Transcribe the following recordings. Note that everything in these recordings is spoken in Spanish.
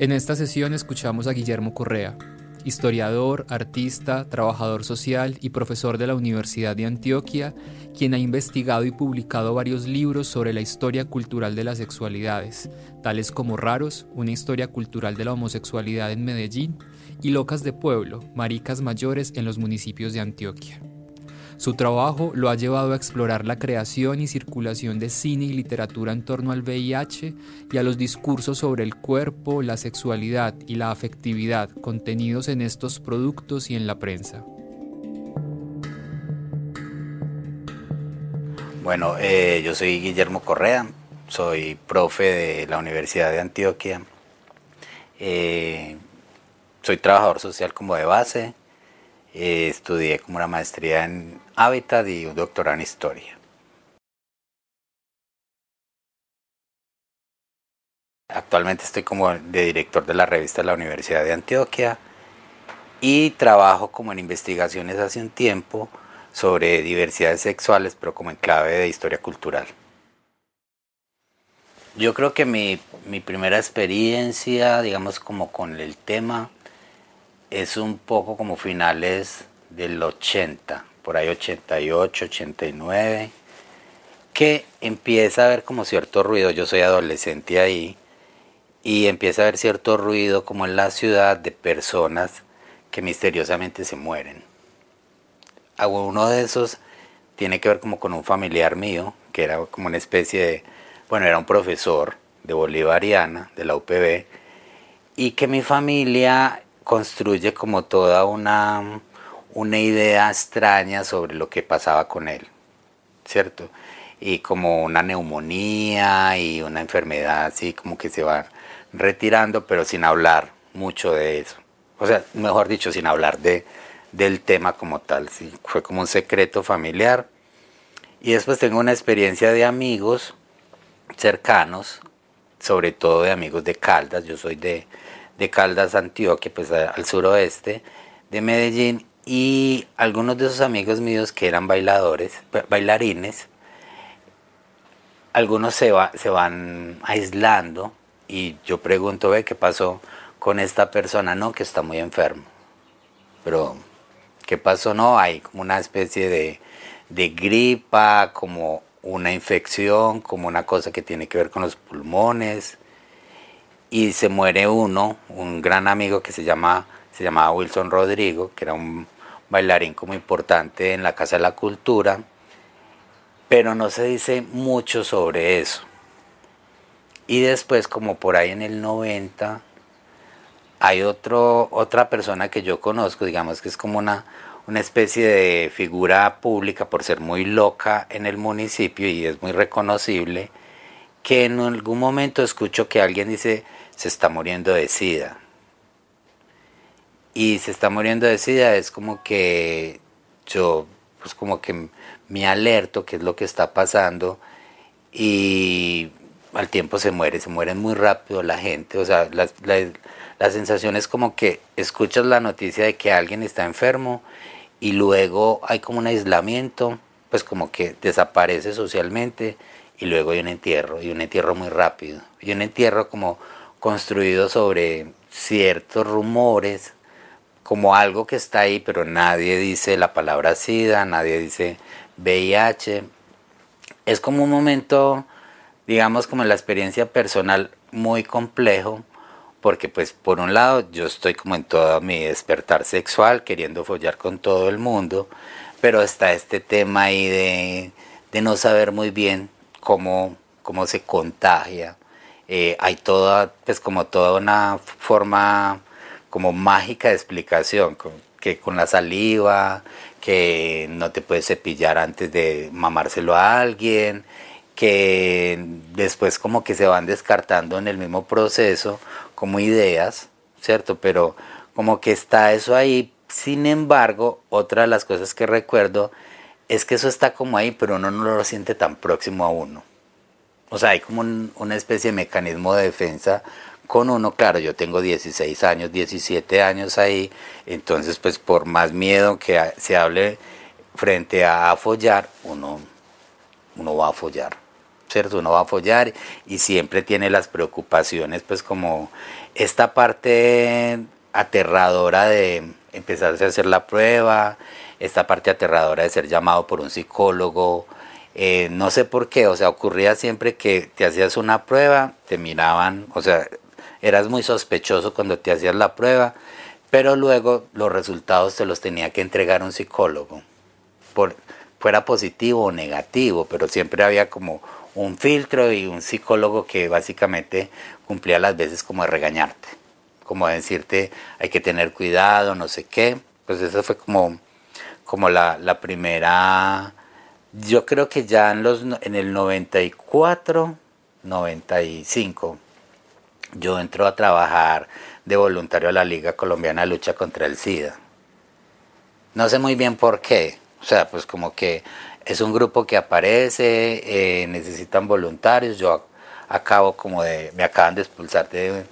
En esta sesión escuchamos a Guillermo Correa, historiador, artista, trabajador social y profesor de la Universidad de Antioquia, quien ha investigado y publicado varios libros sobre la historia cultural de las sexualidades, tales como Raros, una historia cultural de la homosexualidad en Medellín, y Locas de Pueblo, maricas mayores en los municipios de Antioquia. Su trabajo lo ha llevado a explorar la creación y circulación de cine y literatura en torno al VIH y a los discursos sobre el cuerpo, la sexualidad y la afectividad contenidos en estos productos y en la prensa. Bueno, eh, yo soy Guillermo Correa, soy profe de la Universidad de Antioquia, eh, soy trabajador social como de base, eh, estudié como una maestría en hábitat y un doctorado en historia. Actualmente estoy como de director de la revista de la Universidad de Antioquia y trabajo como en investigaciones hace un tiempo sobre diversidades sexuales, pero como en clave de historia cultural. Yo creo que mi, mi primera experiencia, digamos, como con el tema, es un poco como finales del 80, por ahí 88, 89, que empieza a haber como cierto ruido, yo soy adolescente ahí, y empieza a haber cierto ruido como en la ciudad de personas que misteriosamente se mueren. Uno de esos tiene que ver como con un familiar mío, que era como una especie de, bueno, era un profesor de Bolivariana, de la UPB, y que mi familia construye como toda una, una idea extraña sobre lo que pasaba con él, ¿cierto? Y como una neumonía y una enfermedad así como que se va retirando, pero sin hablar mucho de eso. O sea, mejor dicho, sin hablar de, del tema como tal. Fue como un secreto familiar. Y después tengo una experiencia de amigos cercanos, sobre todo de amigos de Caldas. Yo soy de, de Caldas, Antioquia, pues al suroeste de Medellín, y algunos de esos amigos míos que eran bailadores, bailarines, algunos se, va, se van aislando y yo pregunto, ve, ¿qué pasó con esta persona? No, que está muy enfermo. Pero, ¿qué pasó? No, hay como una especie de, de gripa, como una infección, como una cosa que tiene que ver con los pulmones y se muere uno, un gran amigo que se llama se llamaba Wilson Rodrigo, que era un bailarín como importante en la Casa de la Cultura, pero no se dice mucho sobre eso. Y después, como por ahí en el 90, hay otro, otra persona que yo conozco, digamos que es como una, una especie de figura pública por ser muy loca en el municipio y es muy reconocible, que en algún momento escucho que alguien dice, se está muriendo de sida. Y se está muriendo de sida es como que yo, pues como que me alerto qué es lo que está pasando y al tiempo se muere, se muere muy rápido la gente, o sea, la, la sensación es como que escuchas la noticia de que alguien está enfermo y luego hay como un aislamiento, pues como que desaparece socialmente y luego hay un entierro, y un entierro muy rápido, y un entierro como construido sobre ciertos rumores, como algo que está ahí, pero nadie dice la palabra SIDA, nadie dice VIH. Es como un momento, digamos, como la experiencia personal muy complejo, porque pues por un lado yo estoy como en todo mi despertar sexual, queriendo follar con todo el mundo, pero está este tema ahí de, de no saber muy bien cómo, cómo se contagia eh, hay toda, pues como toda una forma como mágica explicación, que con la saliva, que no te puedes cepillar antes de mamárselo a alguien, que después como que se van descartando en el mismo proceso como ideas, ¿cierto? Pero como que está eso ahí. Sin embargo, otra de las cosas que recuerdo es que eso está como ahí, pero uno no lo siente tan próximo a uno. O sea, hay como una especie de mecanismo de defensa con uno. Claro, yo tengo 16 años, 17 años ahí, entonces pues por más miedo que se hable frente a follar, uno, uno va a follar. ¿Cierto? Uno va a follar y siempre tiene las preocupaciones, pues como esta parte aterradora de empezar a hacer la prueba, esta parte aterradora de ser llamado por un psicólogo, eh, no sé por qué, o sea, ocurría siempre que te hacías una prueba, te miraban, o sea, eras muy sospechoso cuando te hacías la prueba, pero luego los resultados te los tenía que entregar un psicólogo, por, fuera positivo o negativo, pero siempre había como un filtro y un psicólogo que básicamente cumplía las veces como de regañarte, como de decirte hay que tener cuidado, no sé qué, pues eso fue como, como la, la primera yo creo que ya en, los, en el 94, 95, yo entro a trabajar de voluntario a la Liga Colombiana de Lucha contra el SIDA. No sé muy bien por qué. O sea, pues como que es un grupo que aparece, eh, necesitan voluntarios. Yo acabo como de, me acaban de expulsar de,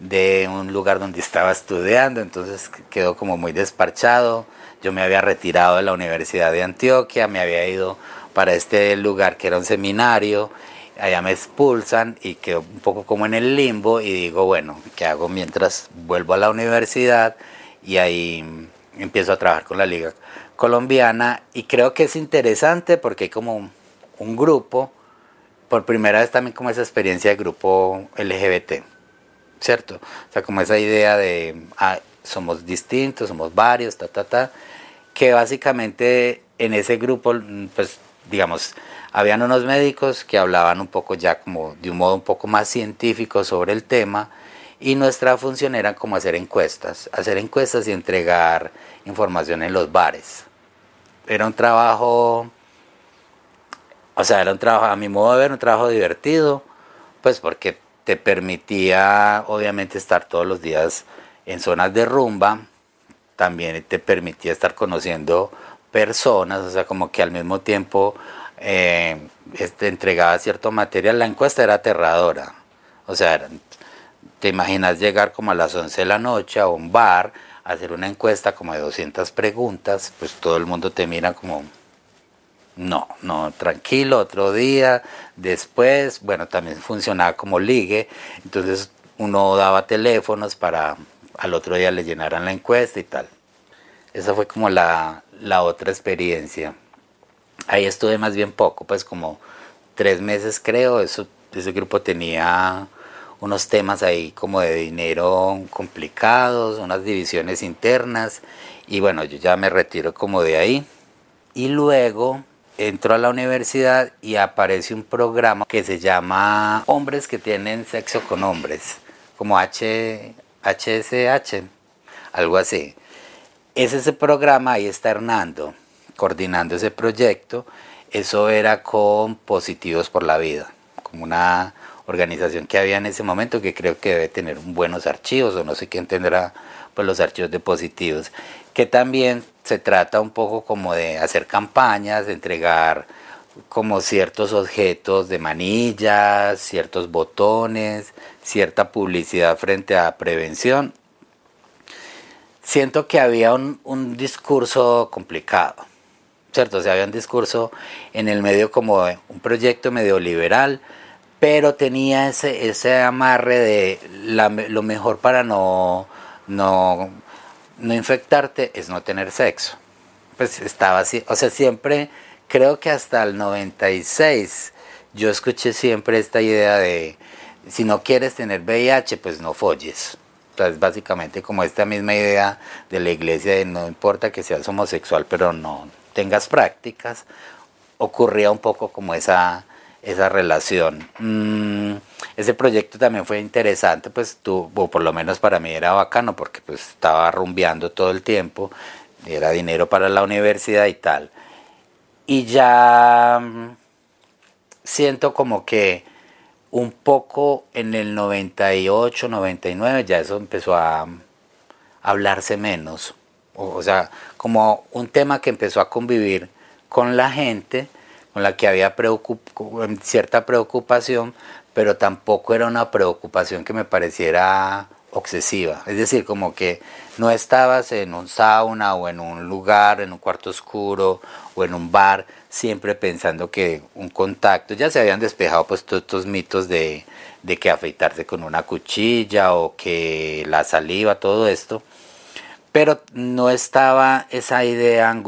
de un lugar donde estaba estudiando, entonces quedó como muy desparchado yo me había retirado de la Universidad de Antioquia, me había ido para este lugar que era un seminario, allá me expulsan y quedo un poco como en el limbo y digo, bueno, ¿qué hago mientras vuelvo a la universidad? Y ahí empiezo a trabajar con la Liga Colombiana y creo que es interesante porque hay como un, grupo, por primera vez también como esa experiencia de grupo LGBT, ¿cierto? O sea, como esa idea de, ah, somos distintos, somos varios, ta, ta, ta, que básicamente en ese grupo, pues digamos, habían unos médicos que hablaban un poco ya como de un modo un poco más científico sobre el tema y nuestra función era como hacer encuestas, hacer encuestas y entregar información en los bares. Era un trabajo, o sea, era un trabajo, a mi modo de ver, un trabajo divertido, pues porque te permitía obviamente estar todos los días en zonas de rumba también te permitía estar conociendo personas, o sea, como que al mismo tiempo eh, este, entregaba cierto material. La encuesta era aterradora, o sea, te imaginas llegar como a las 11 de la noche a un bar, hacer una encuesta como de 200 preguntas, pues todo el mundo te mira como, no, no, tranquilo, otro día, después, bueno, también funcionaba como ligue, entonces uno daba teléfonos para al otro día le llenaran la encuesta y tal. Esa fue como la, otra experiencia. Ahí estuve más bien poco, pues como tres meses creo. Eso, ese grupo tenía unos temas ahí como de dinero complicados, unas divisiones internas. Y bueno, yo ya me retiro como de ahí. Y luego entro a la universidad y aparece un programa que se llama Hombres que tienen sexo con hombres, como H, HSH, algo así. Es ese programa, ahí está Hernando coordinando ese proyecto. Eso era con Positivos por la Vida, como una organización que había en ese momento que creo que debe tener buenos archivos o no sé quién tendrá pues los archivos de positivos que también se trata un poco como de hacer campañas de entregar como ciertos objetos de manillas ciertos botones cierta publicidad frente a prevención, siento que había un, discurso complicado, ¿cierto? O sea, había un discurso en el medio como un proyecto medio liberal, pero tenía ese, ese amarre de lo mejor para no, no, no infectarte es no tener sexo. Pues estaba así, o sea, siempre, creo que hasta el 96, yo escuché siempre esta idea de si no quieres tener VIH, pues no folles. Entonces, básicamente como esta misma idea de la iglesia de no importa que seas homosexual, pero no tengas prácticas, ocurría un poco como esa, esa relación. Mm, ese proyecto también fue interesante, pues tú, o por lo menos para mí era bacano, porque pues estaba rumbeando todo el tiempo, era dinero para la universidad y tal. Y ya mm, siento como que un poco en el 98, 99, ya eso empezó a, hablarse menos. O, sea, como un tema que empezó a convivir con la gente, con la que había cierta preocupación, pero tampoco era una preocupación que me pareciera obsesiva. Es decir, como que no estabas en un sauna o en un lugar, en un cuarto oscuro o en un bar, siempre pensando que un contacto, ya se habían despejado pues todos estos mitos de, de que afeitarse con una cuchilla o que la saliva, todo esto, pero no estaba esa idea,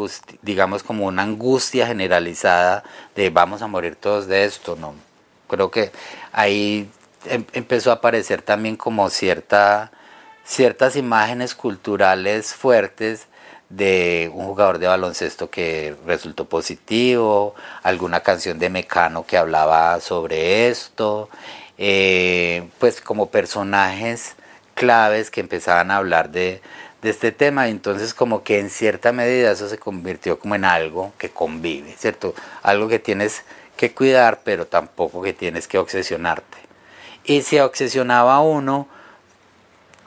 digamos como una angustia generalizada de vamos a morir todos de esto, no. Creo que ahí em, empezó a aparecer también como cierta, ciertas imágenes culturales fuertes de un jugador de baloncesto que resultó positivo, alguna canción de Mecano que hablaba sobre esto, eh, pues como personajes claves que empezaban a hablar de, este tema, entonces como que en cierta medida eso se convirtió como en algo que convive, ¿cierto? Algo que tienes que cuidar, pero tampoco que tienes que obsesionarte. Y si obsesionaba uno,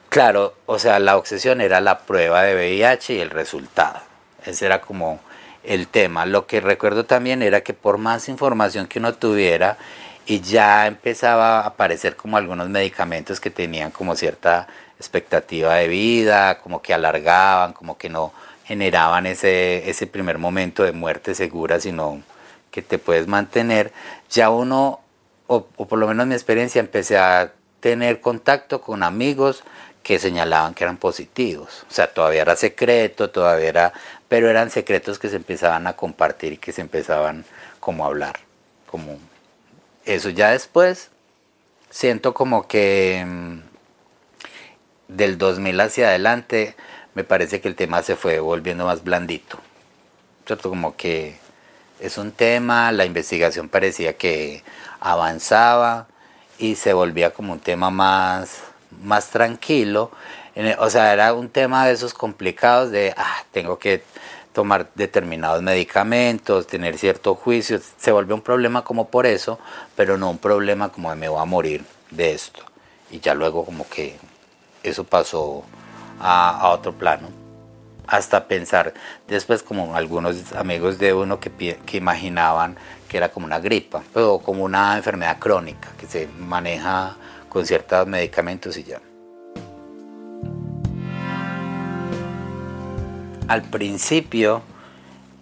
claro, o sea, la obsesión era la prueba de VIH y el resultado. Ese era como el tema. Lo que recuerdo también era que por más información que uno tuviera, y ya empezaba a aparecer como algunos medicamentos que tenían como cierta expectativa de vida, como que alargaban, como que no generaban ese, ese primer momento de muerte segura, sino que te puedes mantener, ya uno, o, por lo menos mi experiencia, empecé a tener contacto con amigos que señalaban que eran positivos. O sea, todavía era secreto, todavía era, pero eran secretos que se empezaban a compartir y que se empezaban como a hablar, como eso ya después siento como que mm, del 2000 hacia adelante me parece que el tema se fue volviendo más blandito. ¿Cierto? Como que es un tema, la investigación parecía que avanzaba y se volvía como un tema más, más tranquilo. O sea, era un tema de esos complicados de, ah, tengo que tomar determinados medicamentos, tener cierto juicio, se volvió un problema como por eso, pero no un problema como de me voy a morir de esto. Y ya luego como que eso pasó a, otro plano. Hasta pensar después como algunos amigos de uno que, que imaginaban que era como una gripa, o como una enfermedad crónica que se maneja con ciertos medicamentos y ya. Al principio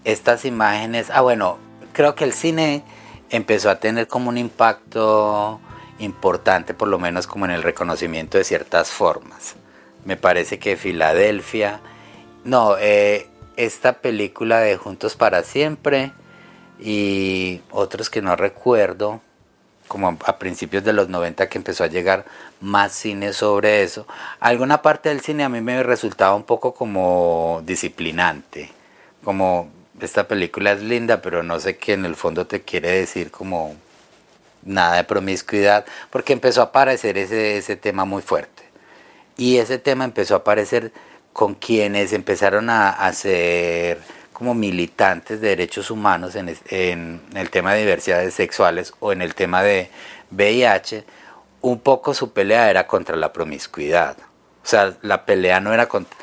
estas imágenes, ah bueno, creo que el cine empezó a tener como un impacto importante, por lo menos como en el reconocimiento de ciertas formas. Me parece que Filadelfia, no, eh, esta película de Juntos para Siempre y otros que no recuerdo, como a principios de los 90 que empezó a llegar más cine sobre eso. Alguna parte del cine a mí me resultaba un poco como disciplinante, como esta película es linda, pero no sé qué en el fondo te quiere decir como nada de promiscuidad, porque empezó a aparecer ese, ese tema muy fuerte. Y ese tema empezó a aparecer con quienes empezaron a hacer como militantes de derechos humanos en, el tema de diversidades sexuales o en el tema de VIH, un poco su pelea era contra la promiscuidad. O sea, la pelea no era contra,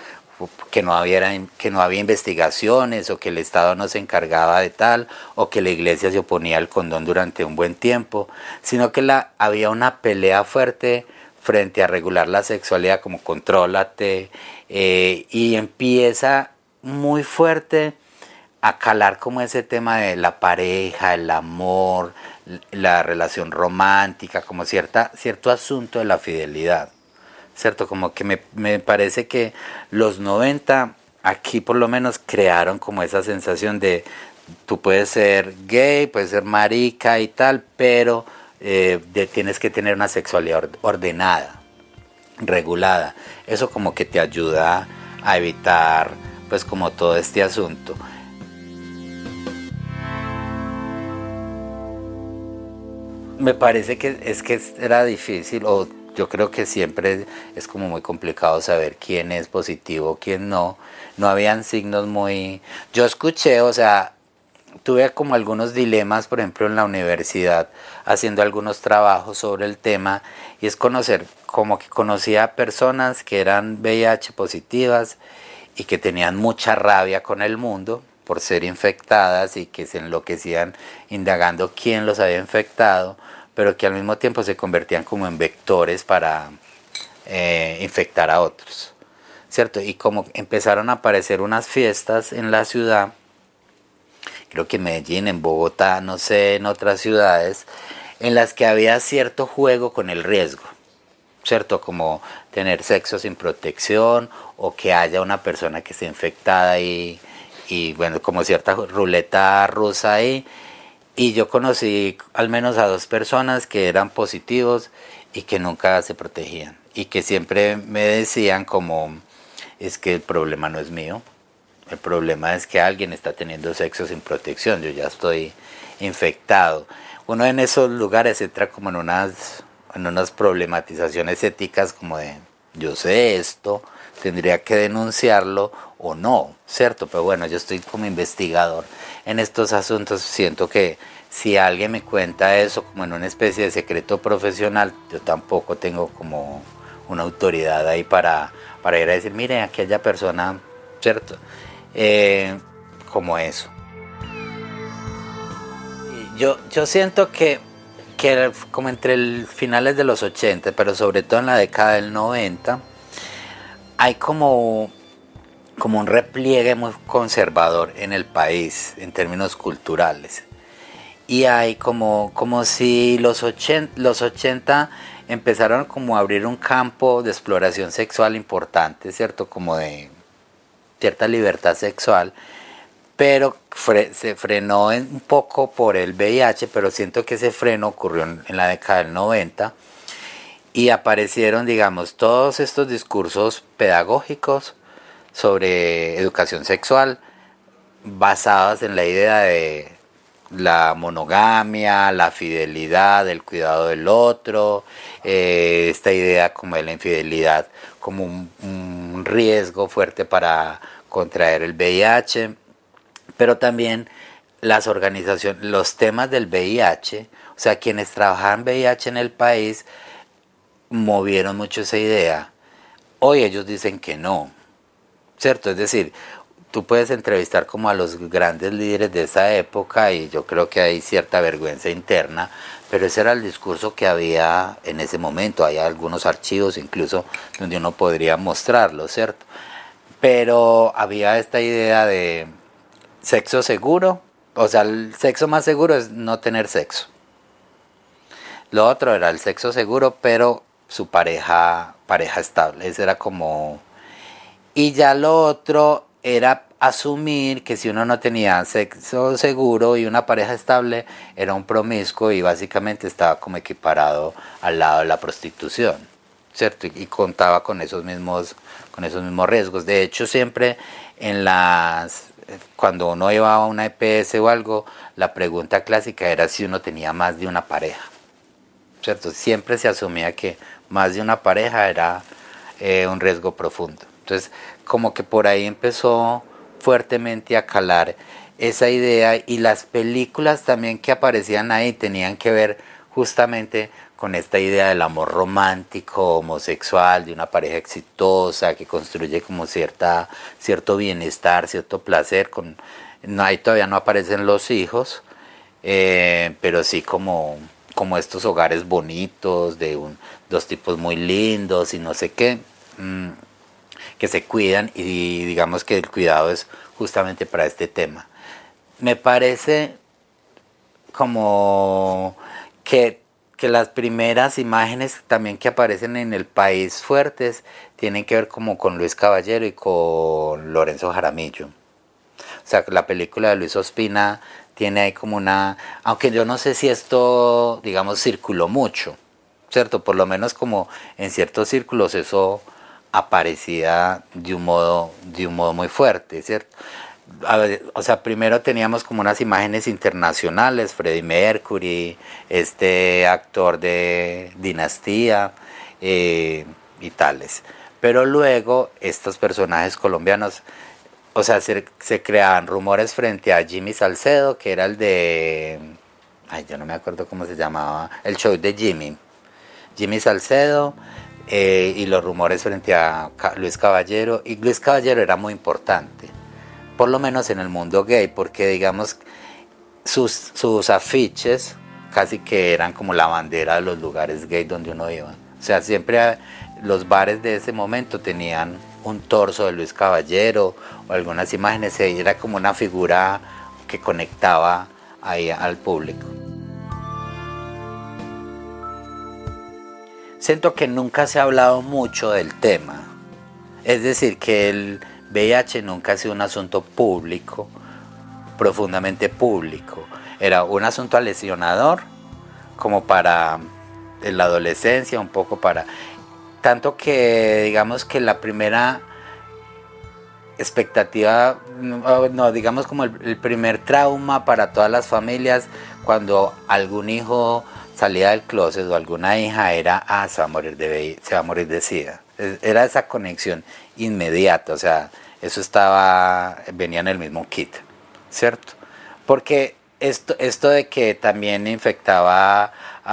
que no, había, que no había investigaciones o que el Estado no se encargaba de tal o que la iglesia se oponía al condón durante un buen tiempo, sino que había una pelea fuerte frente a regular la sexualidad como contrólate eh, y empieza muy fuerte a calar como ese tema de la pareja, el amor, la relación romántica, como cierta, cierto asunto de la fidelidad. ¿Cierto? Como que me, me parece que los 90 aquí por lo menos crearon como esa sensación de tú puedes ser gay, puedes ser marica y tal, pero eh, tienes que tener una sexualidad ordenada, regulada. Eso como que te ayuda a evitar pues como todo este asunto. Me parece que es que era difícil, o yo creo que siempre es como muy complicado saber quién es positivo, quién no. No habían signos muy... Yo escuché, o sea, tuve como algunos dilemas, por ejemplo, en la universidad, haciendo algunos trabajos sobre el tema, y es conocer, como que conocía personas que eran VIH positivas y que tenían mucha rabia con el mundo por ser infectadas y que se enloquecían indagando quién los había infectado, pero que al mismo tiempo se convertían como en vectores para eh, infectar a otros. ¿Cierto? Y como empezaron a aparecer unas fiestas en la ciudad, creo que en Medellín, en Bogotá, no sé, en otras ciudades, en las que había cierto juego con el riesgo, ¿cierto? Como tener sexo sin protección o que haya una persona que esté infectada y, y bueno, como cierta ruleta rusa ahí. Y yo conocí al menos a dos personas que eran positivos y que nunca se protegían y que siempre me decían como es que el problema no es mío, el problema es que alguien está teniendo sexo sin protección, yo ya estoy infectado. Uno en esos lugares entra como en unas, en unas problematizaciones éticas como de yo sé esto, tendría que denunciarlo o no, ¿cierto? Pero bueno, yo estoy como investigador en estos asuntos, siento que si alguien me cuenta eso como en una especie de secreto profesional, yo tampoco tengo como una autoridad ahí para, para ir a decir, mire, aquella persona, ¿cierto? Eh, como eso. Yo, yo siento que, que como entre el finales de los 80, pero sobre todo en la década del 90, hay como, como un repliegue muy conservador en el país en términos culturales. Y hay como, como si los 80, los 80 empezaron como a abrir un campo de exploración sexual importante, ¿cierto? Como de cierta libertad sexual, pero se frenó un poco por el VIH, pero siento que ese freno ocurrió en, la década del 90 y aparecieron, digamos, todos estos discursos pedagógicos sobre educación sexual basados en la idea de la monogamia, la fidelidad, el cuidado del otro, eh, esta idea como de la infidelidad como un, riesgo fuerte para contraer el VIH, pero también las organizaciones, los temas del VIH, o sea, quienes trabajaban VIH en el país movieron mucho esa idea. Hoy ellos dicen que no, ¿cierto? Es decir, tú puedes entrevistar como a los grandes líderes de esa época y yo creo que hay cierta vergüenza interna, pero ese era el discurso que había en ese momento. Hay algunos archivos incluso donde uno podría mostrarlo, ¿cierto? Pero había esta idea de sexo seguro, o sea, el sexo más seguro es no tener sexo. Lo otro era el sexo seguro, pero su pareja, pareja estable. Ese era como... Y ya lo otro era asumir que si uno no tenía sexo seguro y una pareja estable, era un promiscuo y básicamente estaba como equiparado al lado de la prostitución, ¿cierto? Y, contaba con esos mismos con esos mismos riesgos. De hecho, siempre en las cuando uno iba a una EPS o algo, la pregunta clásica era si uno tenía más de una pareja. ¿Cierto? Siempre se asumía que más de una pareja era eh, un riesgo profundo. Entonces, como que por ahí empezó fuertemente a calar esa idea y las películas también que aparecían ahí tenían que ver justamente con esta idea del amor romántico, homosexual, de una pareja exitosa que construye como cierta, cierto bienestar, cierto placer. Con, no, ahí todavía no aparecen los hijos, eh, pero sí como, como estos hogares bonitos, de un, dos tipos muy lindos y no sé qué. Mm, que se cuidan y digamos que el cuidado es justamente para este tema. Me parece como que, las primeras imágenes también que aparecen en el país fuertes tienen que ver como con Luis Caballero y con Lorenzo Jaramillo. O sea, la película de Luis Ospina tiene ahí como una, aunque yo no sé si esto, digamos, circuló mucho, ¿cierto? Por lo menos como en ciertos círculos eso aparecía de un modo, de un modo muy fuerte, ¿cierto? o sea, primero teníamos como unas imágenes internacionales, Freddie Mercury, este actor de Dinastía eh, y tales. Pero luego estos personajes colombianos, o sea, se, se, creaban rumores frente a Jimmy Salcedo, que era el de, ay, yo no me acuerdo cómo se llamaba, el show de Jimmy. Jimmy Salcedo eh, y los rumores frente a Luis Caballero. Y Luis Caballero era muy importante, por lo menos en el mundo gay, porque digamos, sus, sus afiches casi que eran como la bandera de los lugares gay donde uno iba. O sea, siempre los bares de ese momento tenían un torso de Luis Caballero o algunas imágenes, era como una figura que conectaba ahí al público. Siento que nunca se ha hablado mucho del tema, es decir, que el VIH nunca ha sido un asunto público, profundamente público. Era un asunto lesionador como para la adolescencia, un poco para tanto que digamos que la primera expectativa, no, digamos como el, primer trauma para todas las familias cuando algún hijo salía del closet o alguna hija era, ah, se va a morir de, se va a morir de SIDA. Era esa conexión inmediata, o sea, eso estaba, venía en el mismo kit, ¿cierto? Porque esto, esto de que también infectaba,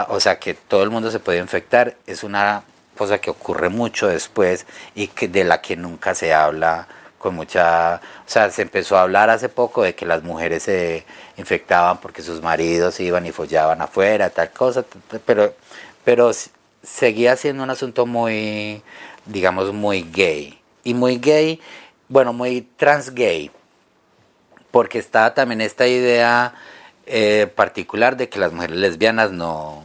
o sea, que todo el mundo se puede infectar, es una cosa que ocurre mucho después y que de la que nunca se habla con mucha, o sea, se empezó a hablar hace poco de que las mujeres se infectaban porque sus maridos iban y follaban afuera, tal cosa, pero, pero seguía siendo un asunto muy, digamos, muy gay. Y muy gay, bueno, muy trans gay, porque estaba también esta idea eh, particular de que las mujeres lesbianas no,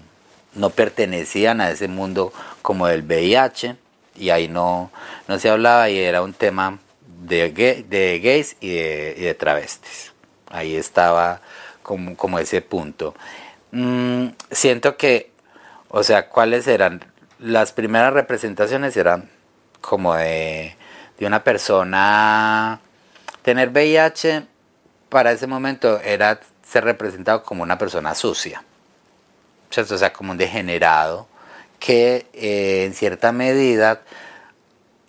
no pertenecían a ese mundo como del VIH y ahí no, no se hablaba y era un tema de, gays y de, travestis. Ahí estaba como, como ese punto. Mm, siento que, o sea, ¿cuáles eran? Las primeras representaciones eran como de, de una persona, tener VIH para ese momento era ser representado como una persona sucia o sea, como un degenerado, que eh, en cierta medida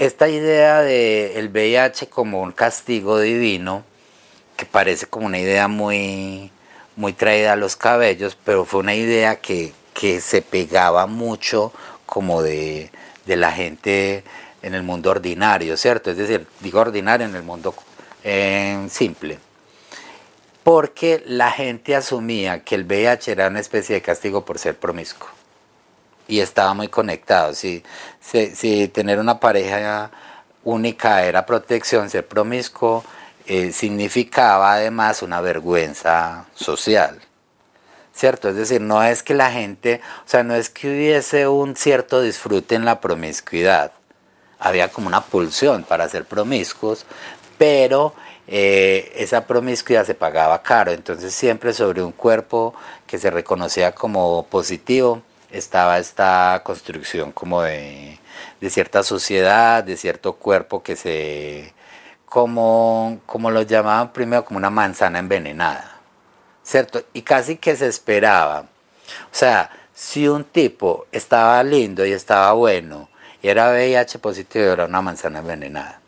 esta idea del VIH como un castigo divino, que parece como una idea muy, muy traída a los cabellos, pero fue una idea que, se pegaba mucho como de, la gente en el mundo ordinario, ¿cierto? Es decir, digo ordinario en el mundo eh, simple porque la gente asumía que el VIH era una especie de castigo por ser promiscuo. Y estaba muy conectado. Si, tener una pareja única era protección, ser promiscuo eh, significaba además una vergüenza social. ¿Cierto? Es decir, no es que la gente, o sea, no es que hubiese un cierto disfrute en la promiscuidad. Había como una pulsión para ser promiscuos, pero eh, esa promiscuidad se pagaba caro, entonces siempre sobre un cuerpo que se reconocía como positivo estaba esta construcción como de, cierta sociedad, de cierto cuerpo que se, como, como lo llamaban primero, como una manzana envenenada, ¿cierto? Y casi que se esperaba, o sea, si un tipo estaba lindo y estaba bueno y era VIH positivo, era una manzana envenenada.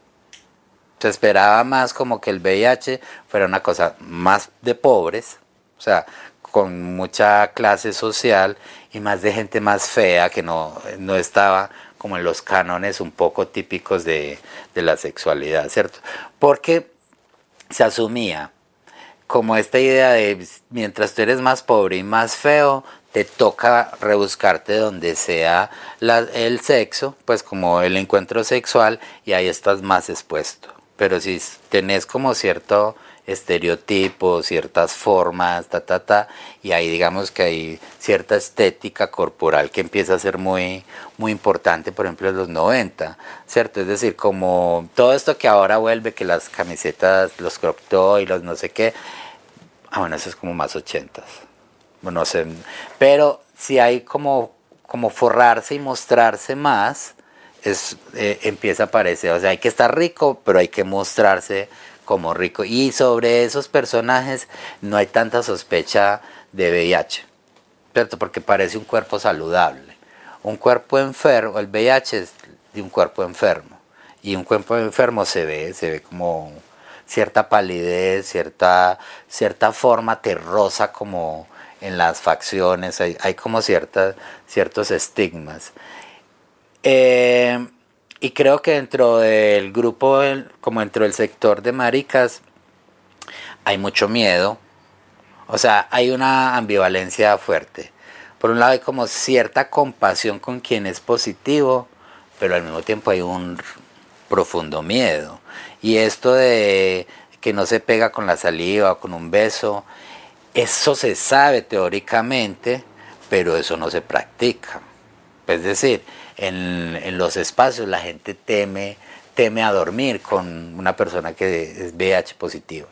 Se esperaba más como que el VIH fuera una cosa más de pobres, o sea, con mucha clase social y más de gente más fea que no, no estaba como en los cánones un poco típicos de, de la sexualidad, ¿cierto? Porque se asumía como esta idea de mientras tú eres más pobre y más feo, te toca rebuscarte donde sea el sexo, pues como el encuentro sexual, y ahí estás más expuesto pero si tenés como cierto estereotipo, ciertas formas, ta, ta, ta, y ahí digamos que hay cierta estética corporal que empieza a ser muy, muy importante, por ejemplo, en los 90, ¿cierto? Es decir, como todo esto que ahora vuelve, que las camisetas, los crop y los no sé qué, ah, bueno, eso es como más ochentas, bueno, no sé, pero si hay como, como forrarse y mostrarse más, es, eh, empieza a aparecer. O sea, hay que estar rico, pero hay que mostrarse como rico. Y sobre esos personajes no hay tanta sospecha de VIH, ¿cierto? Porque parece un cuerpo saludable. Un cuerpo enfermo, el VIH es de un cuerpo enfermo. Y un cuerpo enfermo se ve, se ve como, cierta palidez, cierta, cierta forma terrosa como en las facciones, hay, como ciertas, ciertos estigmas. Eh, y creo que dentro del grupo, como dentro del sector de maricas, hay mucho miedo, o sea, hay una ambivalencia fuerte. Por un lado hay como cierta compasión con quien es positivo, pero al mismo tiempo hay un profundo miedo. Y esto de que no se pega con la saliva o con un beso, eso se sabe teóricamente, pero eso no se practica. Es decir, en, en los espacios la gente teme, teme a dormir con una persona que es VIH positiva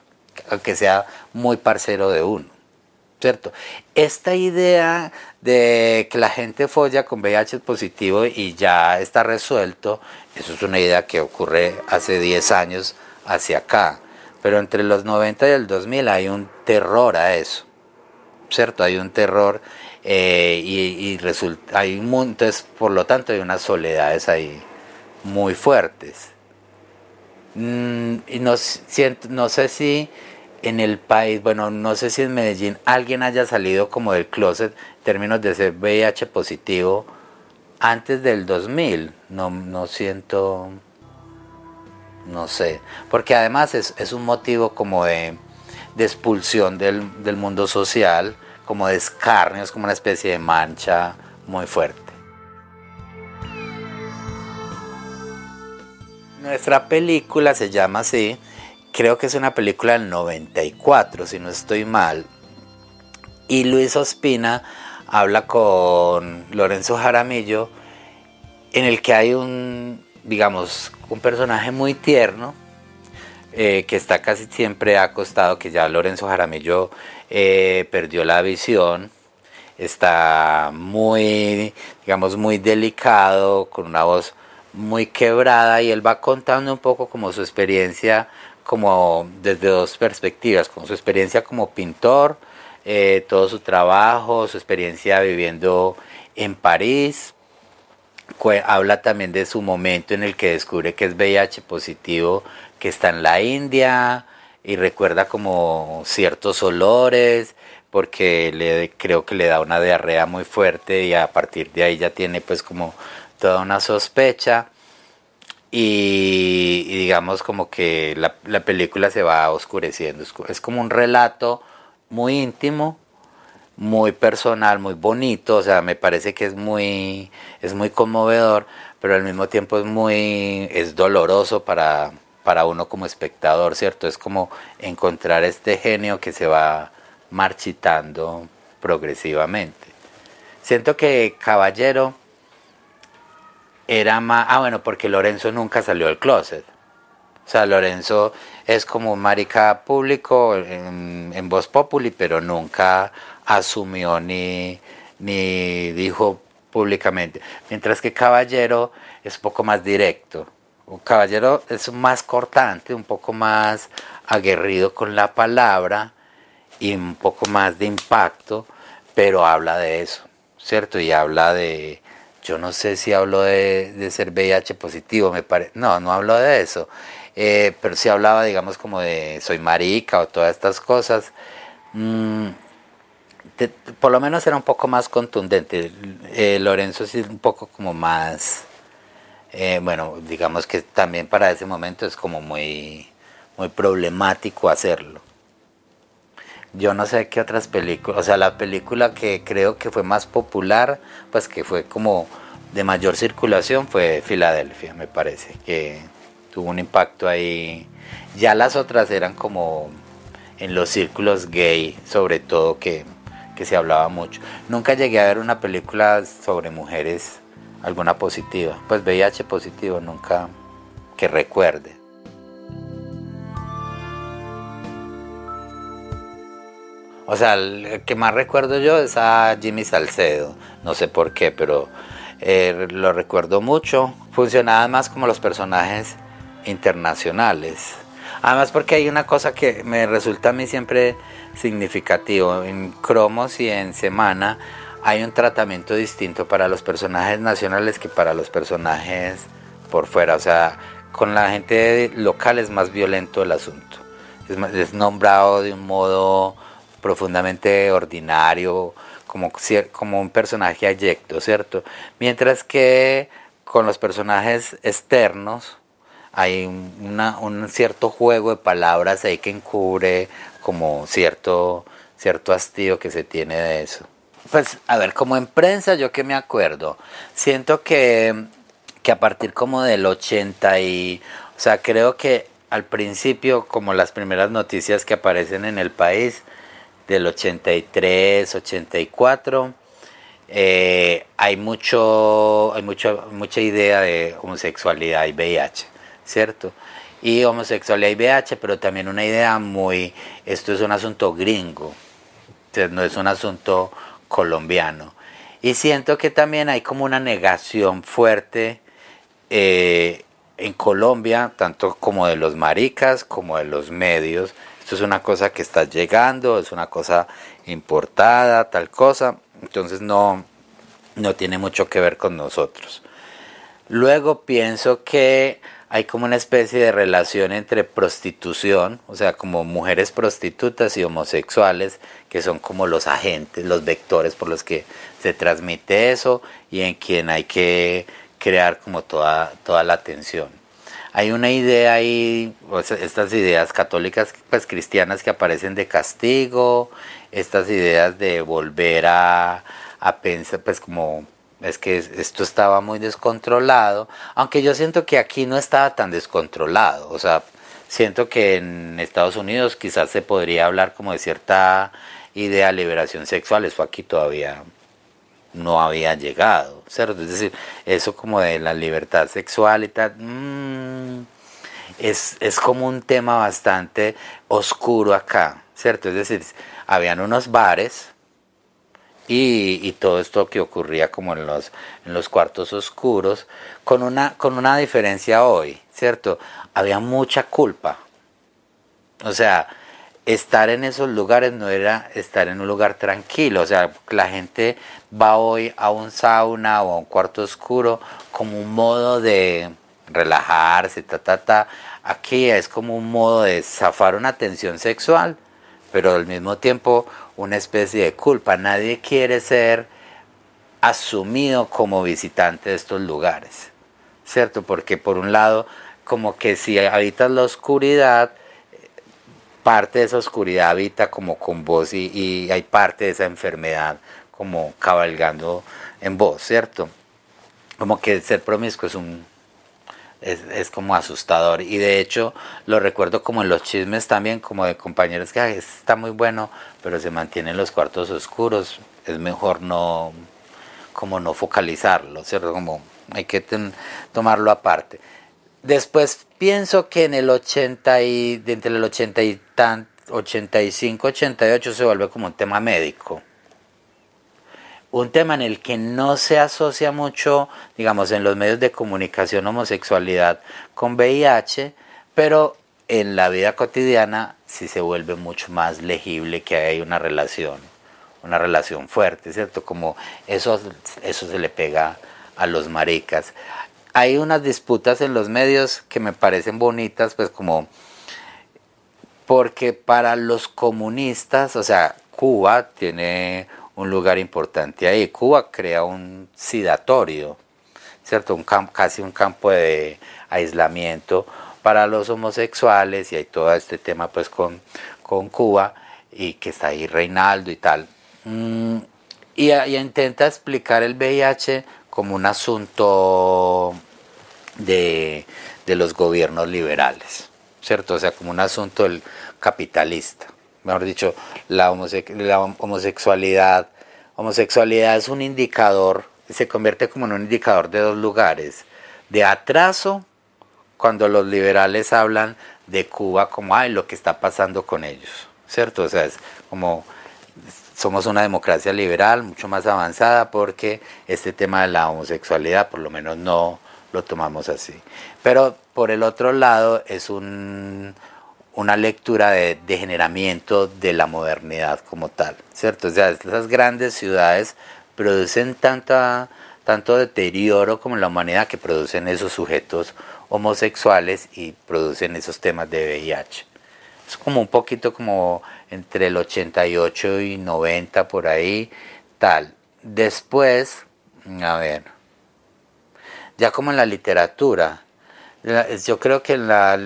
que sea muy parcero de uno. ¿Cierto? Esta idea de que la gente folla con VIH positivo y ya está resuelto, eso es una idea que ocurre hace 10 años hacia acá. Pero entre los 90 y el 2000 hay un terror a eso. ¿Cierto? Hay un terror eh, y, resulta, hay un, entonces, por lo tanto, hay unas soledades ahí muy fuertes. Mm, y no, siento, no sé si en el país, bueno, no sé si en Medellín alguien haya salido como del closet en términos de ser VIH positivo antes del 2000. No, no siento, no sé, porque además es, un motivo como de, expulsión del, del, mundo social, como de escarnio, es como una especie de mancha muy fuerte. Nuestra película se llama así, creo que es una película del 94, si no estoy mal. Y Luis Ospina habla con Lorenzo Jaramillo, en el que hay un, digamos, un personaje muy tierno, eh, que está casi siempre acostado, que ya Lorenzo Jaramillo eh, perdió la visión, está muy, digamos, muy delicado, con una voz muy quebrada, y él va contando un poco como su experiencia como desde dos perspectivas, con su experiencia como pintor, eh, todo su trabajo, su experiencia viviendo en París. Habla también de su momento en el que descubre que es VIH positivo, que está en la India y recuerda como ciertos olores, porque le, creo que le da una diarrea muy fuerte y a partir de ahí ya tiene pues como toda una sospecha y, digamos como que la, la, película se va oscureciendo. Es como un relato muy íntimo, muy personal, muy bonito, o sea, me parece que es muy, es muy conmovedor, pero al mismo tiempo es muy, es doloroso para, para uno como espectador, ¿cierto? Es como encontrar este genio que se va marchitando progresivamente. Siento que Caballero era más... Ah, bueno, porque Lorenzo nunca salió del closet. O sea, Lorenzo es como un marica público en, en Voz Populi, pero nunca asumió ni, ni dijo públicamente. Mientras que Caballero es un poco más directo. Caballero es más cortante, un poco más aguerrido con la palabra y un poco más de impacto, pero habla de eso, ¿cierto? Y habla de, yo no sé si hablo de, ser VIH positivo, me parece, no, no hablo de eso, eh, pero sí hablaba, digamos, como de soy marica o todas estas cosas. Mm, por lo menos era un poco más contundente. Eh, Lorenzo sí un poco como más, eh, bueno, digamos que también para ese momento es como muy, muy problemático hacerlo. Yo no sé qué otras películas, o sea, la película que creo que fue más popular, pues que fue como de mayor circulación fue Filadelfia, me parece, que tuvo un impacto ahí. Ya las otras eran como en los círculos gay, sobre todo, que, que se hablaba mucho. Nunca llegué a ver una película sobre mujeres, alguna positiva, pues VIH positivo, nunca que recuerde. O sea, el que más recuerdo yo es a Jimmy Salcedo. No sé por qué, pero eh, lo recuerdo mucho. Funcionaba más como los personajes internacionales. Además porque hay una cosa que me resulta a mí siempre significativo. En Cromos y en Semana hay un tratamiento distinto para los personajes nacionales que para los personajes por fuera. O sea, con la gente local es más violento el asunto. es, nombrado de un modo profundamente ordinario, como, un personaje ayecto, ¿cierto? Mientras que con los personajes externos hay un cierto juego de palabras ahí que encubre como cierto, cierto hastío que se tiene de eso. Pues, a ver, como en prensa, yo que me acuerdo, siento que, que a partir como del 80 y, o sea, creo que al principio, como las primeras noticias que aparecen en el país, del 83, 84, eh, hay mucho, hay mucho, mucha idea de homosexualidad y VIH, ¿cierto? Y homosexualidad y VIH, pero también una idea muy, esto es un asunto gringo, no es un asunto colombiano. Y siento que también hay como una negación fuerte eh, en Colombia, tanto como de los maricas como de los medios. Esto es una cosa que está llegando, es una cosa importada, tal cosa. Entonces no, no tiene mucho que ver con nosotros. Luego pienso que hay como una especie de relación entre prostitución, o sea, como mujeres prostitutas y homosexuales, que son como los agentes, los vectores por los que se transmite eso y en quien hay que crear como toda, toda la atención. Hay una idea ahí, estas ideas católicas, pues cristianas que aparecen de castigo, estas ideas de volver a, a pensar, pues como es que esto estaba muy descontrolado, aunque yo siento que aquí no estaba tan descontrolado, o sea, siento que en Estados Unidos quizás se podría hablar como de cierta idea de liberación sexual, eso aquí todavía no había llegado, ¿cierto? Es decir, eso como de la libertad sexual y tal, mm, es, es como un tema bastante oscuro acá, ¿cierto? Es decir, habían unos bares, y, todo esto que ocurría como en los, en los cuartos oscuros, con una, con una diferencia hoy, ¿cierto? Había mucha culpa. O sea, estar en esos lugares no era estar en un lugar tranquilo, o sea, la gente va hoy a un sauna o a un cuarto oscuro como un modo de relajarse, ta, ta, ta. Aquí es como un modo de zafar una tensión sexual, pero al mismo tiempo una especie de culpa. Nadie quiere ser asumido como visitante de estos lugares, ¿cierto? Porque por un lado, como que si habitas la oscuridad, parte de esa oscuridad habita como con vos y, hay parte de esa enfermedad como cabalgando en vos, ¿cierto? Como que ser promiscuo es un es, es, como asustador. Y de hecho lo recuerdo como en los chismes también, como de compañeros que está muy bueno, pero se mantiene en los cuartos oscuros. Es mejor no, como no focalizarlo, ¿cierto? Como hay que tomarlo aparte. Después pienso que en el 80 y, entre el 80 y tan, 85, 88 se vuelve como un tema médico un tema en el que no se asocia mucho, digamos, en los medios de comunicación homosexualidad con VIH, pero en la vida cotidiana sí se vuelve mucho más legible que hay una relación, una relación fuerte, ¿cierto? Como eso, eso se le pega a los maricas. Hay unas disputas en los medios que me parecen bonitas, pues como porque para los comunistas, o sea, Cuba tiene un lugar importante ahí. Cuba crea un sidatorio, ¿cierto? Un casi un campo de aislamiento para los homosexuales y hay todo este tema pues con, con Cuba y que está ahí Reinaldo y tal. Mm, y, intenta explicar el VIH como un asunto de, de los gobiernos liberales, ¿cierto? O sea, como un asunto del capitalista mejor dicho, la, homosexualidad. Homosexualidad es un indicador, se convierte como en un indicador de dos lugares, de atraso, cuando los liberales hablan de Cuba como, ay, lo que está pasando con ellos, ¿cierto? O sea, es como, somos una democracia liberal mucho más avanzada porque este tema de la homosexualidad por lo menos no lo tomamos así. Pero por el otro lado es un, una lectura de degeneramiento de la modernidad como tal, ¿cierto? O sea, esas grandes ciudades producen tanta, tanto deterioro como la humanidad que producen esos sujetos homosexuales y producen esos temas de VIH. es como un poquito como entre el 88 y 90 por ahí, tal. Después, a ver, ya como en la literatura, yo creo que la,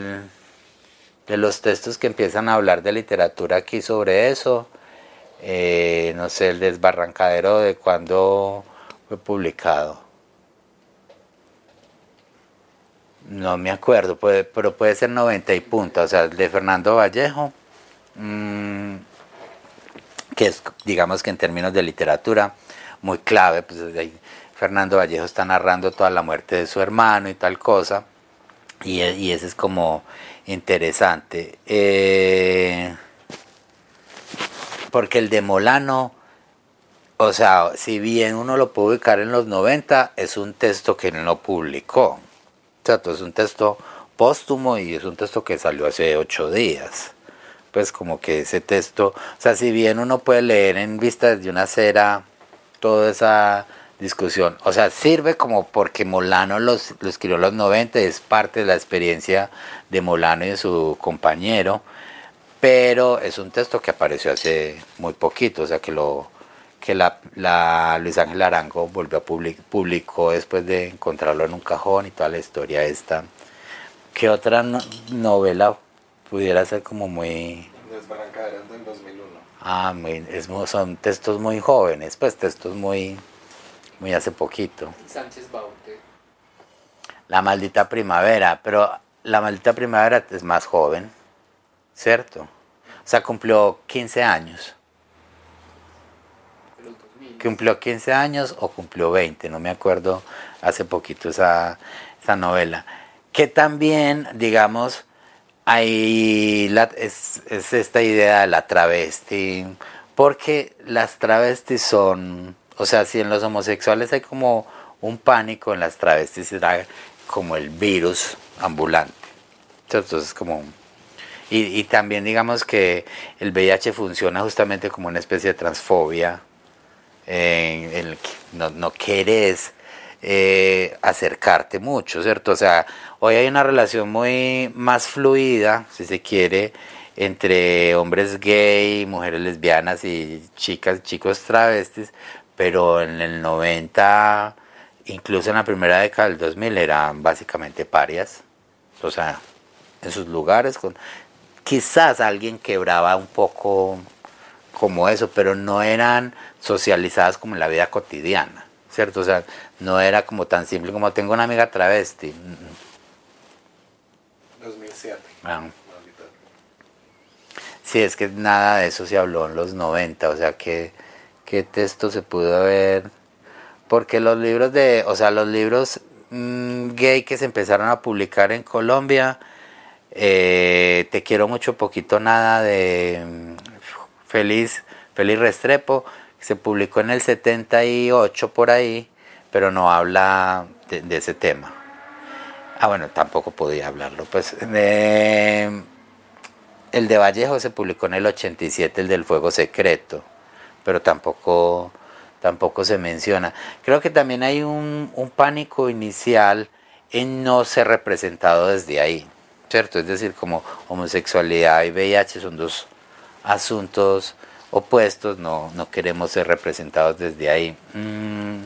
de los textos que empiezan a hablar de literatura aquí sobre eso, eh, no sé, el desbarrancadero de cuando fue publicado. No me acuerdo, pero puede ser 90 y punto, o sea, de Fernando Vallejo, mm, que es, digamos que en términos de literatura, muy clave, pues Fernando Vallejo está narrando toda la muerte de su hermano y tal cosa, y, y ese es como interesante. Eh, porque el de Molano, o sea, si bien uno lo puede ubicar en los 90, es un texto que no publicó. O sea, es un texto póstumo y es un texto que salió hace ocho días. Pues como que ese texto, o sea, si bien uno puede leer en vista de una cera toda esa discusión. O sea, sirve como porque Molano los, lo escribió en los 90, es parte de la experiencia de Molano y de su compañero, pero es un texto que apareció hace muy poquito, o sea que lo que la, la Luis Ángel Arango volvió a publicar, publicó después de encontrarlo en un cajón y toda la historia esta. ¿Qué otra novela pudiera ser como muy... del 2001. Ah, muy, es, son textos muy jóvenes, pues textos muy muy hace poquito. Sánchez Baute. La maldita primavera, pero la maldita primavera es más joven, ¿cierto? O sea, cumplió 15 años. Cumplió 15 años o cumplió 20, no me acuerdo hace poquito esa, esa novela. Que también, digamos, hay la, es, es esta idea de la travesti, porque las travestis son o sea, si en los homosexuales hay como un pánico, en las travestis será como el virus ambulante. Entonces, como... Y, también digamos que el VIH funciona justamente como una especie de transfobia, en, el que no, no quieres eh, acercarte mucho, ¿cierto? O sea, hoy hay una relación muy más fluida, si se quiere, entre hombres gay, mujeres lesbianas y chicas, chicos travestis, pero en el 90, incluso en la primera década del 2000, eran básicamente parias. O sea, en sus lugares, con quizás alguien quebraba un poco como eso, pero no eran socializadas como en la vida cotidiana, ¿cierto? O sea, no era como tan simple como tengo una amiga travesti. 2007. Ah. Sí, es que nada de eso se habló en los 90, o sea que qué texto se pudo haber. Porque los libros de o sea los libros mm, gay que se empezaron a publicar en Colombia eh, te quiero mucho poquito nada de mm, feliz feliz Restrepo se publicó en el 78 por ahí pero no habla de, ese tema. Ah bueno tampoco podía hablarlo pues el de Vallejo se publicó en el 87 el del fuego secreto pero tampoco, tampoco se menciona. Creo que también hay un, pánico inicial en no ser representado desde ahí, ¿cierto? Es decir, como homosexualidad y VIH son dos asuntos opuestos, no, no queremos ser representados desde ahí. Mm.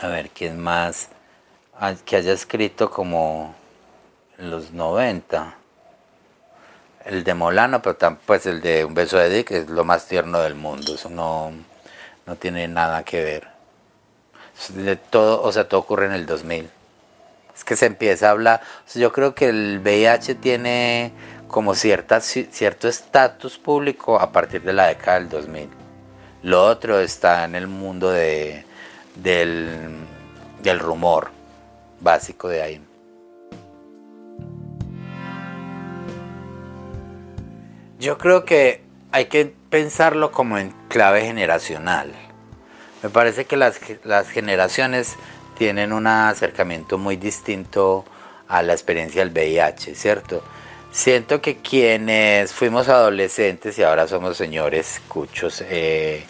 A ver, ¿quién más ah, que haya escrito como los 90? El de Molano, pero pues el de Un beso de Dick es lo más tierno del mundo, eso no, no tiene nada que ver. Todo, o sea, todo ocurre en el 2000. Es que se empieza a hablar, yo creo que el VIH tiene como cierta, cierto estatus público a partir de la década del 2000. Lo otro está en el mundo de, del, del rumor básico de ahí. Yo creo que hay que pensarlo como en clave generacional. Me parece que las, generaciones tienen un acercamiento muy distinto a la experiencia del VIH, ¿cierto? Siento que quienes fuimos adolescentes y ahora somos señores cuchos eh,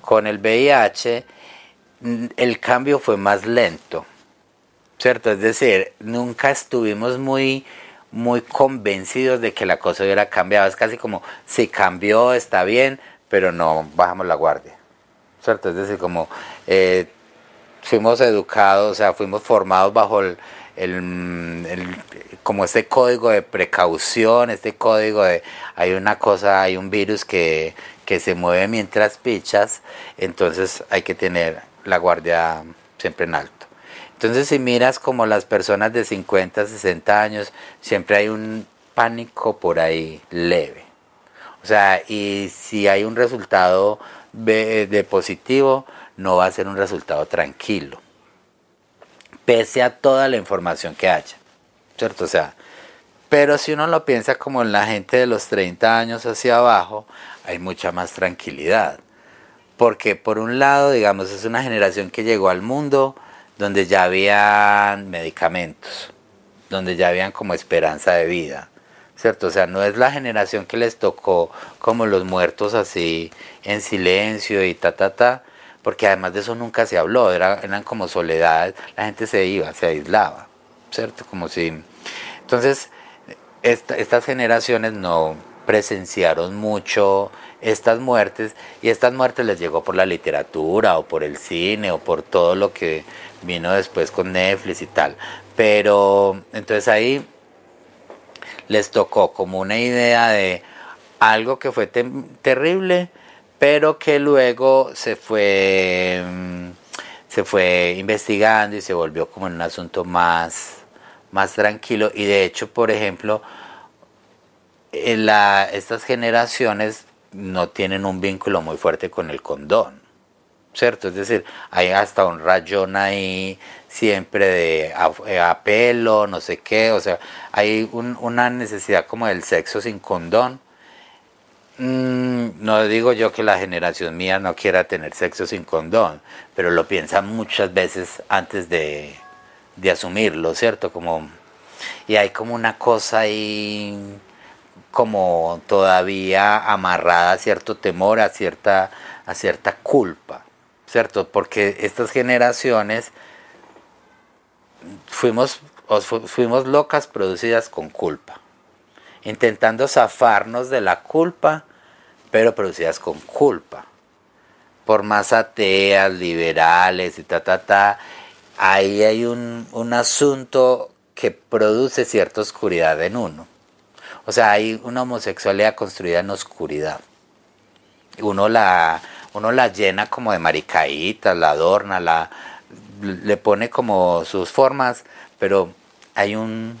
con el VIH, el cambio fue más lento, ¿cierto? Es decir, nunca estuvimos muy muy convencidos de que la cosa hubiera cambiado. Es casi como, si cambió, está bien, pero no bajamos la guardia. ¿Cierto? Es decir, como eh, fuimos educados, o sea, fuimos formados bajo el, el, como este código de precaución, este código de hay una cosa, hay un virus que, que se mueve mientras pichas, entonces hay que tener la guardia siempre en alto. Entonces si miras como las personas de 50, 60 años, siempre hay un pánico por ahí leve. O sea, y si hay un resultado de positivo, no va a ser un resultado tranquilo. Pese a toda la información que haya. ¿Cierto? O sea, pero si uno lo piensa como en la gente de los 30 años hacia abajo, hay mucha más tranquilidad. Porque por un lado, digamos, es una generación que llegó al mundo donde ya habían medicamentos, donde ya habían como esperanza de vida, ¿cierto? O sea, no es la generación que les tocó como los muertos así en silencio y ta, ta, ta, porque además de eso nunca se habló, eran como soledades, la gente se iba, se aislaba, ¿cierto? Como si... Entonces, estas generaciones no presenciaron mucho estas muertes y estas muertes les llegó por la literatura o por el cine o por todo lo que vino después con Netflix y tal. Pero entonces ahí les tocó como una idea de algo que fue terrible, pero que luego se fue, mm, se fue investigando y se volvió como un asunto más, más tranquilo. Y de hecho, por ejemplo, en la, estas generaciones no tienen un vínculo muy fuerte con el condón. ¿cierto? Es decir, hay hasta un rayón ahí siempre de a, pelo, no sé qué, o sea, hay una necesidad como del sexo sin condón. Mm, no digo yo que la generación mía no quiera tener sexo sin condón, pero lo piensa muchas veces antes de, de asumirlo, ¿cierto? Como, y hay como una cosa ahí como todavía amarrada a cierto temor, a cierta, a cierta culpa. ¿cierto? Porque estas generaciones fuimos, fuimos locas producidas con culpa, intentando zafarnos de la culpa, pero producidas con culpa. Por más ateas, liberales y ta, ta, ta, ahí hay un, un asunto que produce cierta oscuridad en uno. O sea, hay una homosexualidad construida en oscuridad. Uno la, uno la llena como de maricaitas, la adorna, la, le pone como sus formas, pero hay un,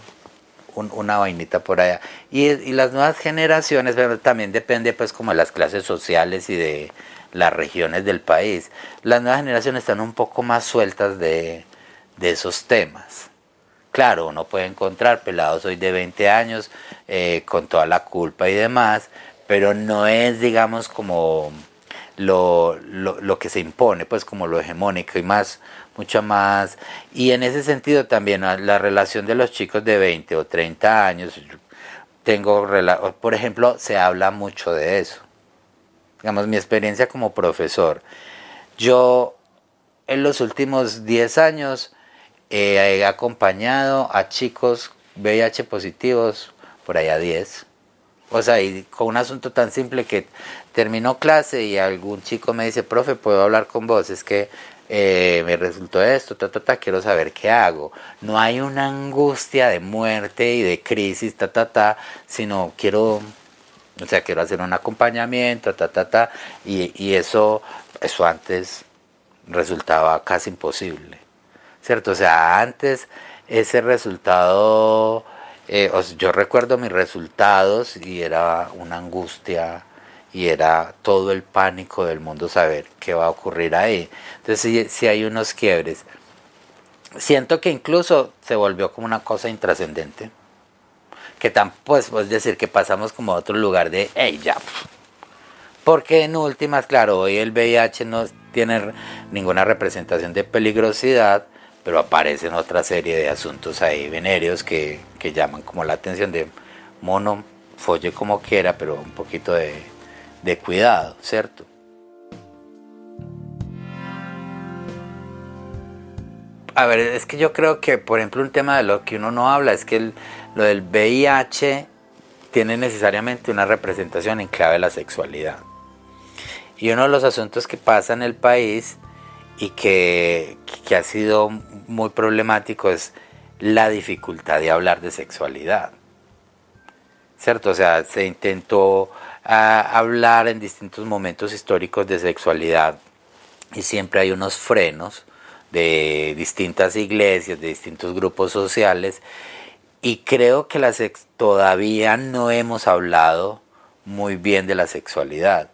una vainita por allá. Y, las nuevas generaciones, también depende pues como de las clases sociales y de las regiones del país. Las nuevas generaciones están un poco más sueltas de, de esos temas. Claro, uno puede encontrar pelados hoy de 20 años eh, con toda la culpa y demás, pero no es, digamos, como lo, lo, que se impone, pues como lo hegemónico y más, mucho más. Y en ese sentido también la relación de los chicos de 20 o 30 años, tengo, por ejemplo, se habla mucho de eso. Digamos, mi experiencia como profesor. Yo en los últimos 10 años he acompañado a chicos VIH positivos, por allá 10. O sea, y con un asunto tan simple que terminó clase y algún chico me dice, profe, ¿puedo hablar con vos? Es que eh, me resultó esto, ta, ta, ta, quiero saber qué hago. No hay una angustia de muerte y de crisis, ta, ta, ta, sino quiero, o sea, quiero hacer un acompañamiento, ta, ta, ta, y, y eso, eso antes resultaba casi imposible, ¿cierto? O sea, antes ese resultado, eh, yo recuerdo mis resultados y era una angustia y era todo el pánico del mundo saber qué va a ocurrir ahí. Entonces si hay unos quiebres. Siento que incluso se volvió como una cosa intrascendente. Que tampoco pues, es decir que pasamos como a otro lugar de, hey, ya. Porque en últimas, claro, hoy el VIH no tiene ninguna representación de peligrosidad, pero aparecen otra serie de asuntos ahí venéreos que, que llaman como la atención de mono, folle como quiera, pero un poquito de, de cuidado, ¿cierto? A ver, es que yo creo que, por ejemplo, un tema de lo que uno no habla es que lo del VIH tiene necesariamente una representación en clave de la sexualidad. Y uno de los asuntos que pasa en el país y que, que ha sido muy problemático es la dificultad de hablar de sexualidad. ¿Cierto? O sea, se intentó ah, hablar en distintos momentos históricos de sexualidad y siempre hay unos frenos de distintas iglesias, de distintos grupos sociales y creo que la todavía no hemos hablado muy bien de la sexualidad.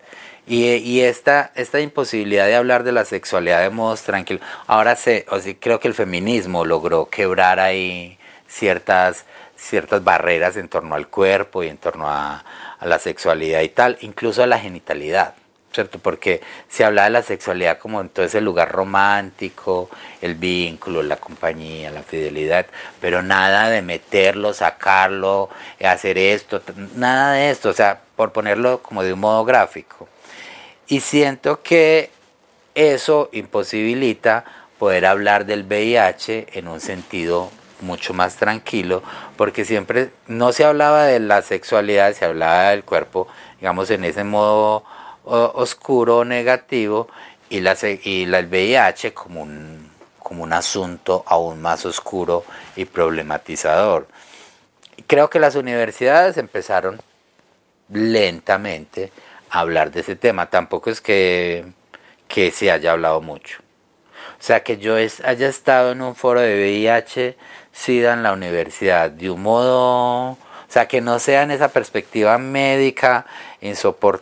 Y, esta, esta imposibilidad de hablar de la sexualidad de modos tranquilos, ahora sé, o sea, creo que el feminismo logró quebrar ahí ciertas, ciertas barreras en torno al cuerpo y en torno a, a la sexualidad y tal, incluso a la genitalidad. ¿cierto? Porque se habla de la sexualidad como en todo ese lugar romántico, el vínculo, la compañía, la fidelidad, pero nada de meterlo, sacarlo, hacer esto, nada de esto, o sea, por ponerlo como de un modo gráfico. Y siento que eso imposibilita poder hablar del VIH en un sentido mucho más tranquilo, porque siempre no se hablaba de la sexualidad, se hablaba del cuerpo, digamos, en ese modo oscuro, negativo, y, la, y el VIH como un, como un asunto aún más oscuro y problematizador. Creo que las universidades empezaron lentamente hablar de ese tema. Tampoco es que, que se haya hablado mucho. O sea, que yo haya estado en un foro de VIH, SIDA en la universidad, de un modo, o sea, que no sea en esa perspectiva médica,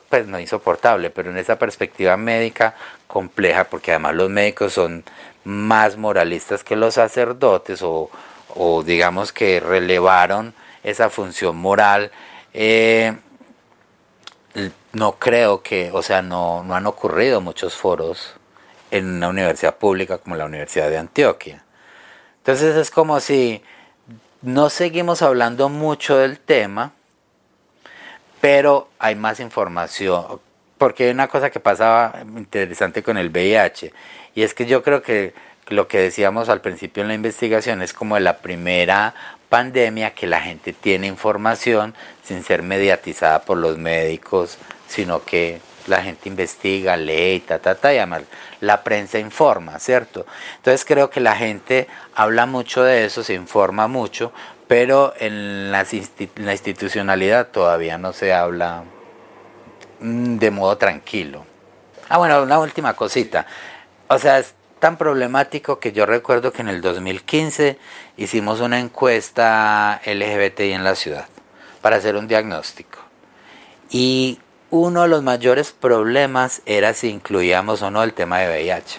pues no insoportable, pero en esa perspectiva médica compleja, porque además los médicos son más moralistas que los sacerdotes, o, o digamos que relevaron esa función moral. Eh, no creo que, o sea, no, no han ocurrido muchos foros en una universidad pública como la Universidad de Antioquia. Entonces es como si no seguimos hablando mucho del tema, pero hay más información. Porque hay una cosa que pasaba interesante con el VIH, y es que yo creo que lo que decíamos al principio en la investigación es como la primera pandemia que la gente tiene información sin ser mediatizada por los médicos, sino que la gente investiga, lee, ta, ta, ta, y además la prensa informa, ¿cierto? Entonces creo que la gente habla mucho de eso, se informa mucho, pero en la, institucionalidad todavía no se habla mm, de modo tranquilo. Ah, bueno, una última cosita. O sea, es tan problemático que yo recuerdo que en el 2015 hicimos una encuesta LGBTI en la ciudad para hacer un diagnóstico. Y uno de los mayores problemas era si incluíamos o no el tema de VIH.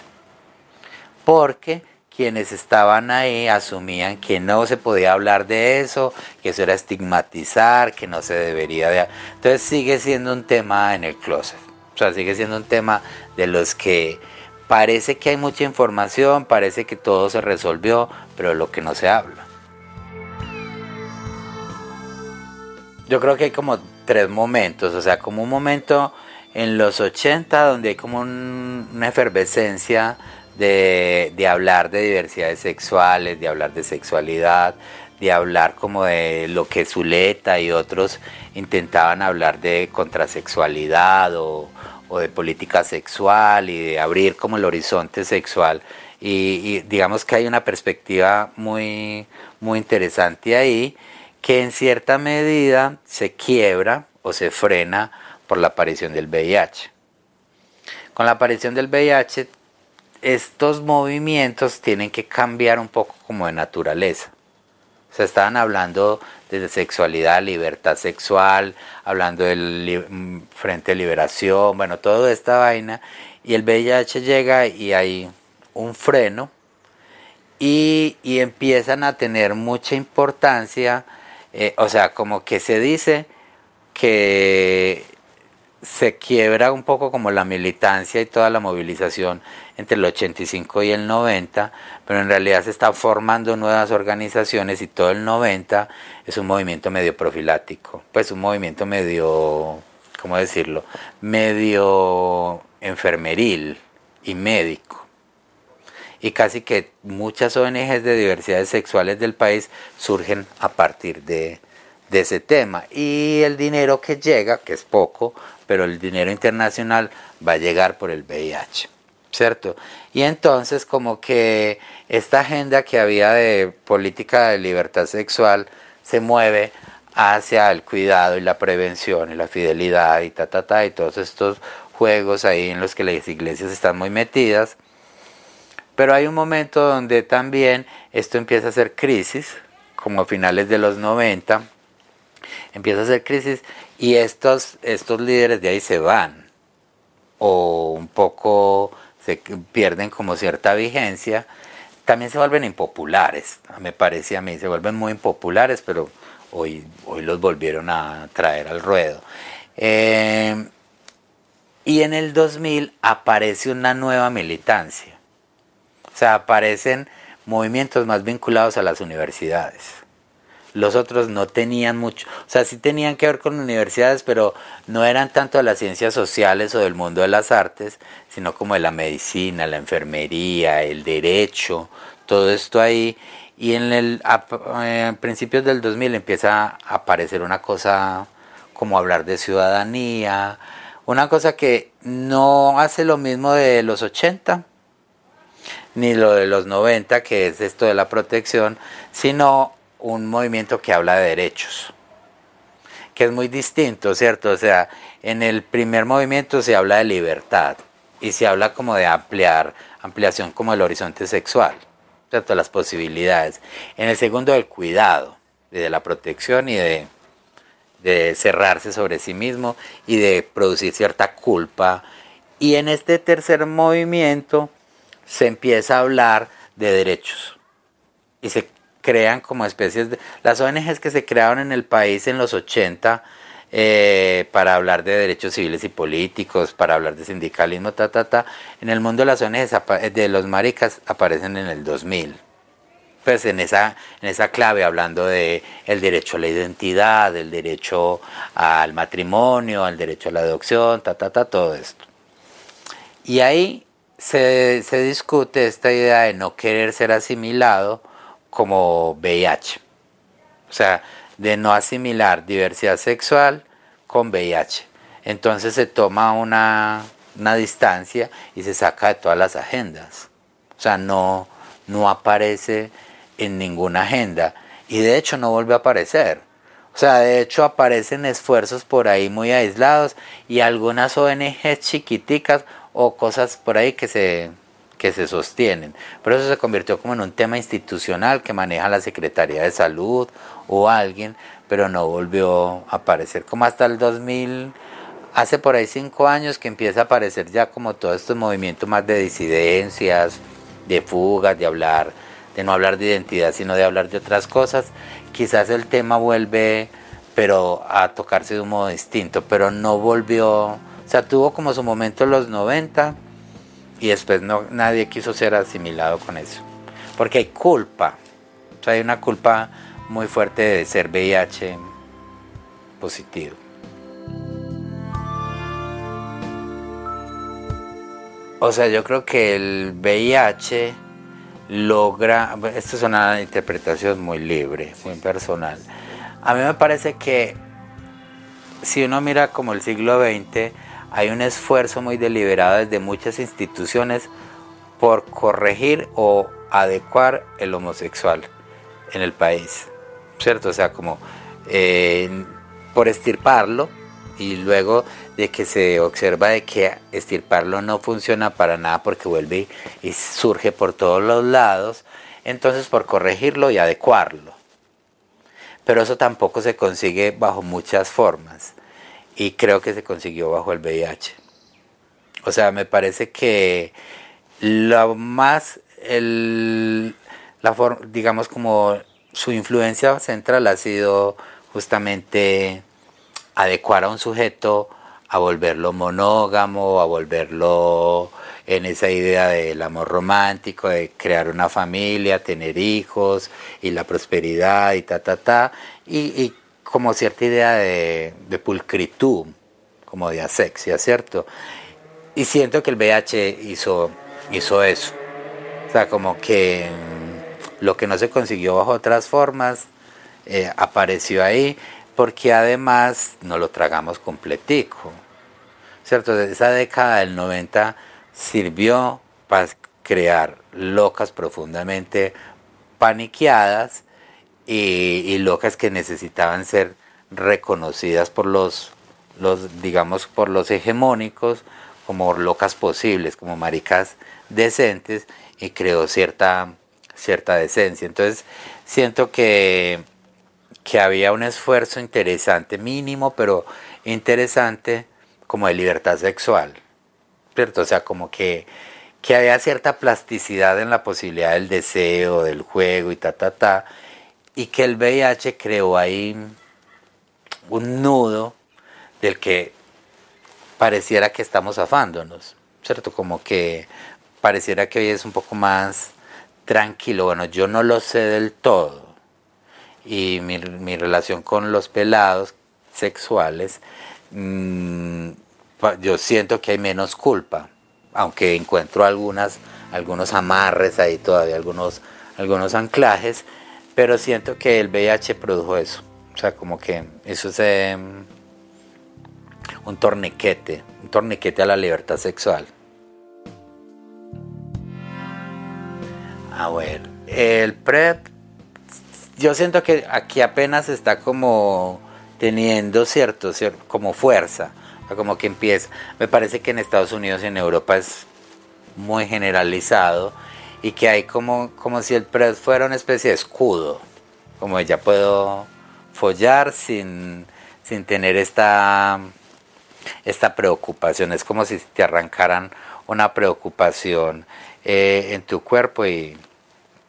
Porque quienes estaban ahí asumían que no se podía hablar de eso, que eso era estigmatizar, que no se debería de... Entonces sigue siendo un tema en el closet. O sea, sigue siendo un tema de los que parece que hay mucha información, parece que todo se resolvió, pero lo que no se habla. Yo creo que hay como tres momentos, o sea, como un momento en los 80 donde hay como una efervescencia de, de, hablar de diversidades sexuales, de hablar de sexualidad, de hablar como de lo que Zuleta y otros intentaban hablar de contrasexualidad o, o de política sexual y de abrir como el horizonte sexual. Y, y, digamos que hay una perspectiva muy, muy interesante ahí que en cierta medida se quiebra o se frena por la aparición del VIH. Con la aparición del VIH, estos movimientos tienen que cambiar un poco como de naturaleza. Se estaban hablando de sexualidad, libertad sexual, hablando del mm, Frente de Liberación, bueno, toda esta vaina. Y el VIH llega y hay un freno y, y empiezan a tener mucha importancia eh, o sea, como que se dice que se quiebra un poco como la militancia y toda la movilización entre el 85 y el 90, pero en realidad se están formando nuevas organizaciones y todo el 90 es un movimiento medio profilático, pues un movimiento medio, ¿cómo decirlo? Medio enfermeril y médico. Y casi que muchas ONGs de diversidades sexuales del país surgen a partir de, ese tema. Y el dinero que llega, que es poco, pero el dinero internacional va a llegar por el VIH, ¿cierto? Y entonces como que esta agenda que había de política de libertad sexual se mueve hacia el cuidado y la prevención y la fidelidad y ta, ta, ta, y todos estos juegos ahí en los que las iglesias están muy metidas. Pero hay un momento donde también esto empieza a ser crisis, como a finales de los 90, empieza a ser crisis y estos, estos líderes de ahí se van. O un poco se pierden como cierta vigencia, también se vuelven impopulares, me parece a mí, se vuelven muy impopulares, pero hoy, hoy los volvieron a traer al ruedo. Eh, y en el 2000 aparece una nueva militancia, o sea, aparecen movimientos más vinculados a las universidades los otros no tenían mucho, o sea, sí tenían que ver con universidades, pero no eran tanto de las ciencias sociales o del mundo de las artes, sino como de la medicina, la enfermería, el derecho, todo esto ahí. Y en el a, principios del 2000 empieza a aparecer una cosa como hablar de ciudadanía, una cosa que no hace lo mismo de los 80, ni lo de los 90, que es esto de la protección, sino un movimiento que habla de derechos, que es muy distinto, ¿cierto? O sea, en el primer movimiento se habla de libertad y se habla como de ampliar, ampliación como el horizonte sexual, ¿cierto? Las posibilidades. En el segundo del cuidado, de la protección y de, de cerrarse sobre sí mismo y de producir cierta culpa. Y en este tercer movimiento se empieza a hablar de derechos y se crean como especies de... Las ONGs que se crearon en el país en los 80 eh, para hablar de derechos civiles y políticos, para hablar de sindicalismo, ta, ta, ta, en el mundo las ONGs de los maricas aparecen en el 2000. Pues en esa, en esa clave, hablando de el derecho a la identidad, el derecho al matrimonio, al derecho a la adopción, ta, ta, ta, todo esto. Y ahí se, se discute esta idea de no querer ser asimilado como VIH. O sea, de no asimilar diversidad sexual con VIH. Entonces se toma una, distancia y se saca de todas las agendas. O sea, no, no aparece en ninguna agenda y de hecho no vuelve a aparecer. O sea, de hecho aparecen esfuerzos por ahí muy aislados y algunas ONGs chiquiticas o cosas por ahí que se que se sostienen. Pero eso se convirtió como en un tema institucional que maneja la Secretaría de Salud o alguien, pero no volvió a aparecer como hasta el 2000, hace por ahí cinco años que empieza a aparecer ya como todos estos movimientos más de disidencias, de fugas, de hablar, de no hablar de identidad, sino de hablar de otras cosas. Quizás el tema vuelve, pero a tocarse de un modo distinto, pero no volvió, o sea, tuvo como su momento en los 90 y después no, nadie quiso ser asimilado con eso. Porque hay culpa, o sea, hay una culpa muy fuerte de ser VIH positivo. O sea, yo creo que el VIH logra, esto es una interpretación muy libre, muy personal. A mí me parece que si uno mira como el siglo XX, hay un esfuerzo muy deliberado desde muchas instituciones por corregir o adecuar el homosexual en el país, ¿cierto? O sea, como eh, por estirparlo y luego de que se observa de que estirparlo no funciona para nada porque vuelve y surge por todos los lados, entonces por corregirlo y adecuarlo. Pero eso tampoco se consigue bajo muchas formas y creo que se consiguió bajo el VIH. O sea, me parece que lo más, el, la digamos como su influencia central ha sido justamente adecuar a un sujeto a volverlo monógamo, a volverlo en esa idea del amor romántico, de crear una familia, tener hijos y la prosperidad y ta, ta, ta, y, y como cierta idea de, pulcritud, como de asexia, ¿cierto? Y siento que el VH hizo, hizo eso. O sea, como que mm, lo que no se consiguió bajo otras formas eh, apareció ahí, porque además no lo tragamos completico. ¿Cierto? Esa década del 90 sirvió para crear locas profundamente paniqueadas y, locas que necesitaban ser reconocidas por los, los, digamos, por los hegemónicos como locas posibles, como maricas decentes, y creó cierta, cierta decencia. Entonces, siento que, que había un esfuerzo interesante, mínimo, pero interesante, como de libertad sexual. ¿Cierto? O sea, como que que había cierta plasticidad en la posibilidad del deseo, del juego y ta, ta, ta, y que el VIH creó ahí un nudo del que pareciera que estamos zafándonos, ¿cierto? Como que pareciera que hoy es un poco más tranquilo. Bueno, yo no lo sé del todo. Y mi, relación con los pelados sexuales, mm, yo siento que hay menos culpa aunque encuentro algunas, algunos amarres ahí todavía, algunos, algunos anclajes, pero siento que el VIH produjo eso. O sea, como que eso es em, un torniquete, un torniquete a la libertad sexual. A ver, el PrEP, yo siento que aquí apenas está como teniendo cierto, cierto como fuerza como que empieza. Me parece que en Estados Unidos y en Europa es muy generalizado y que hay como, como si el PrEP fuera una especie de escudo, como ya puedo follar sin, sin tener esta, esta preocupación. Es como si te arrancaran una preocupación eh, en tu cuerpo y,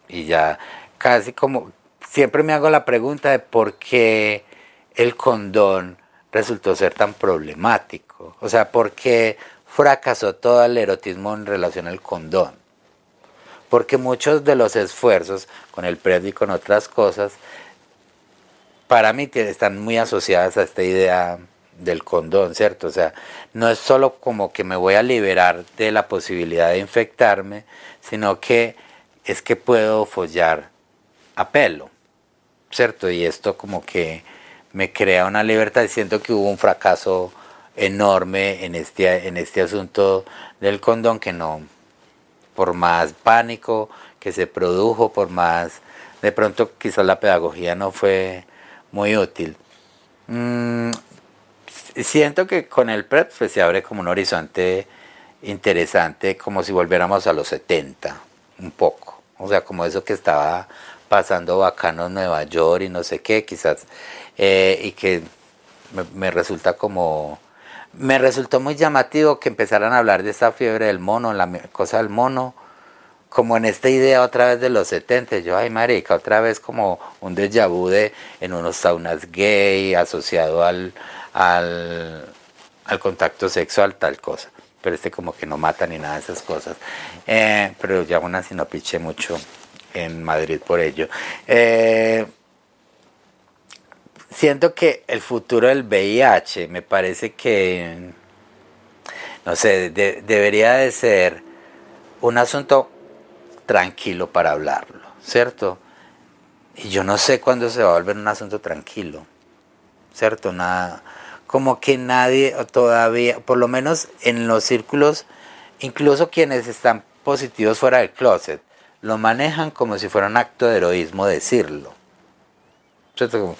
y ya casi como siempre me hago la pregunta de por qué el condón resultó ser tan problemático? O sea, ¿por qué fracasó todo el erotismo en relación al condón? Porque muchos de los esfuerzos con el PrEP y con otras cosas, para mí están muy asociadas a esta idea del condón, ¿cierto? O sea, no es solo como que me voy a liberar de la posibilidad de infectarme, sino que es que puedo follar a pelo, ¿cierto? Y esto como que me crea una libertad y siento que hubo un fracaso enorme en este, en este asunto del condón que no, por más pánico que se produjo, por más, de pronto quizás la pedagogía no fue muy útil. Mm, siento que con el PREP pues, se abre como un horizonte interesante, como si volviéramos a los 70, un poco. O sea, como eso que estaba pasando bacano en Nueva York y no sé qué, quizás eh, y que me, resulta como me resultó muy llamativo que empezaran a hablar de esta fiebre del mono, la cosa del mono, como en esta idea otra vez de los 70. Yo, ay, marica, otra vez como un déjà vu en unos saunas gay asociado al, al, al contacto sexual, tal cosa. Pero este como que no mata ni nada de esas cosas. Eh, pero ya aún así no piché mucho en Madrid por ello. Eh, siento que el futuro del VIH me parece que, no sé, debería de ser un asunto tranquilo para hablarlo, ¿cierto? Y yo no sé cuándo se va a volver un asunto tranquilo, ¿cierto? Nada, como que nadie todavía, por lo menos en los círculos, incluso quienes están positivos fuera del closet, lo manejan como si fuera un acto de heroísmo decirlo. ¿Cierto?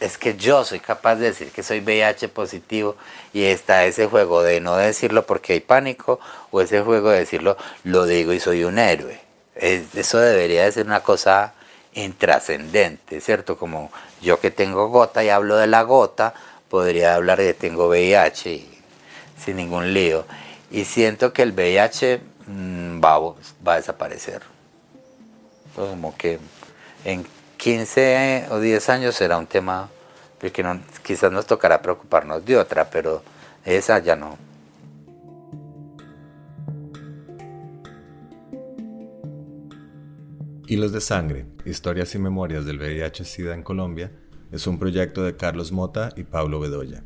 Es que yo soy capaz de decir que soy VIH positivo y está ese juego de no decirlo porque hay pánico o ese juego de decirlo lo digo y soy un héroe. eso debería de ser una cosa intrascendente, ¿cierto? Como yo que tengo gota y hablo de la gota, podría hablar de tengo VIH sin ningún lío. Y siento que el VIH mm, va, va a desaparecer. Como que 15 o 10 años será un tema que no, quizás nos tocará preocuparnos de otra, pero esa ya no. Hilos de Sangre, Historias y Memorias del VIH-Sida en Colombia, es un proyecto de Carlos Mota y Pablo Bedoya.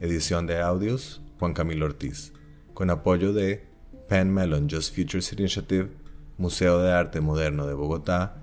Edición de audios, Juan Camilo Ortiz, con apoyo de Penn Mellon Just Futures Initiative, Museo de Arte Moderno de Bogotá